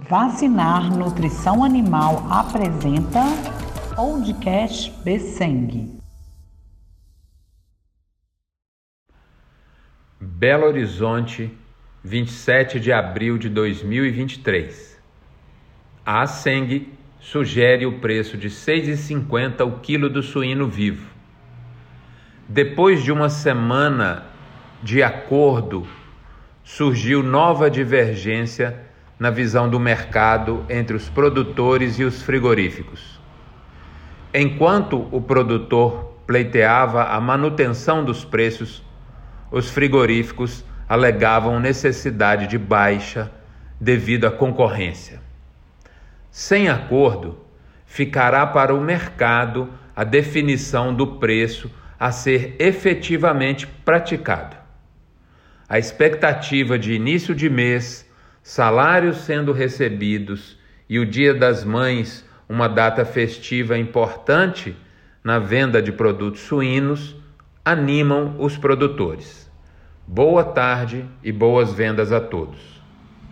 Vacinar Nutrição Animal apresenta Podcast Beseng. Belo Horizonte, 27 de abril de 2023. A Aseng sugere o preço de R$ 6,50 o quilo do suíno vivo. Depois de uma semana de acordo, surgiu nova divergência na visão do mercado entre os produtores e os frigoríficos. Enquanto o produtor pleiteava a manutenção dos preços, os frigoríficos alegavam necessidade de baixa devido à concorrência. Sem acordo, ficará para o mercado a definição do preço a ser efetivamente praticado. A expectativa de início de mês salários sendo recebidos e o Dia das Mães, uma data festiva importante na venda de produtos suínos, animam os produtores. Boa tarde e boas vendas a todos.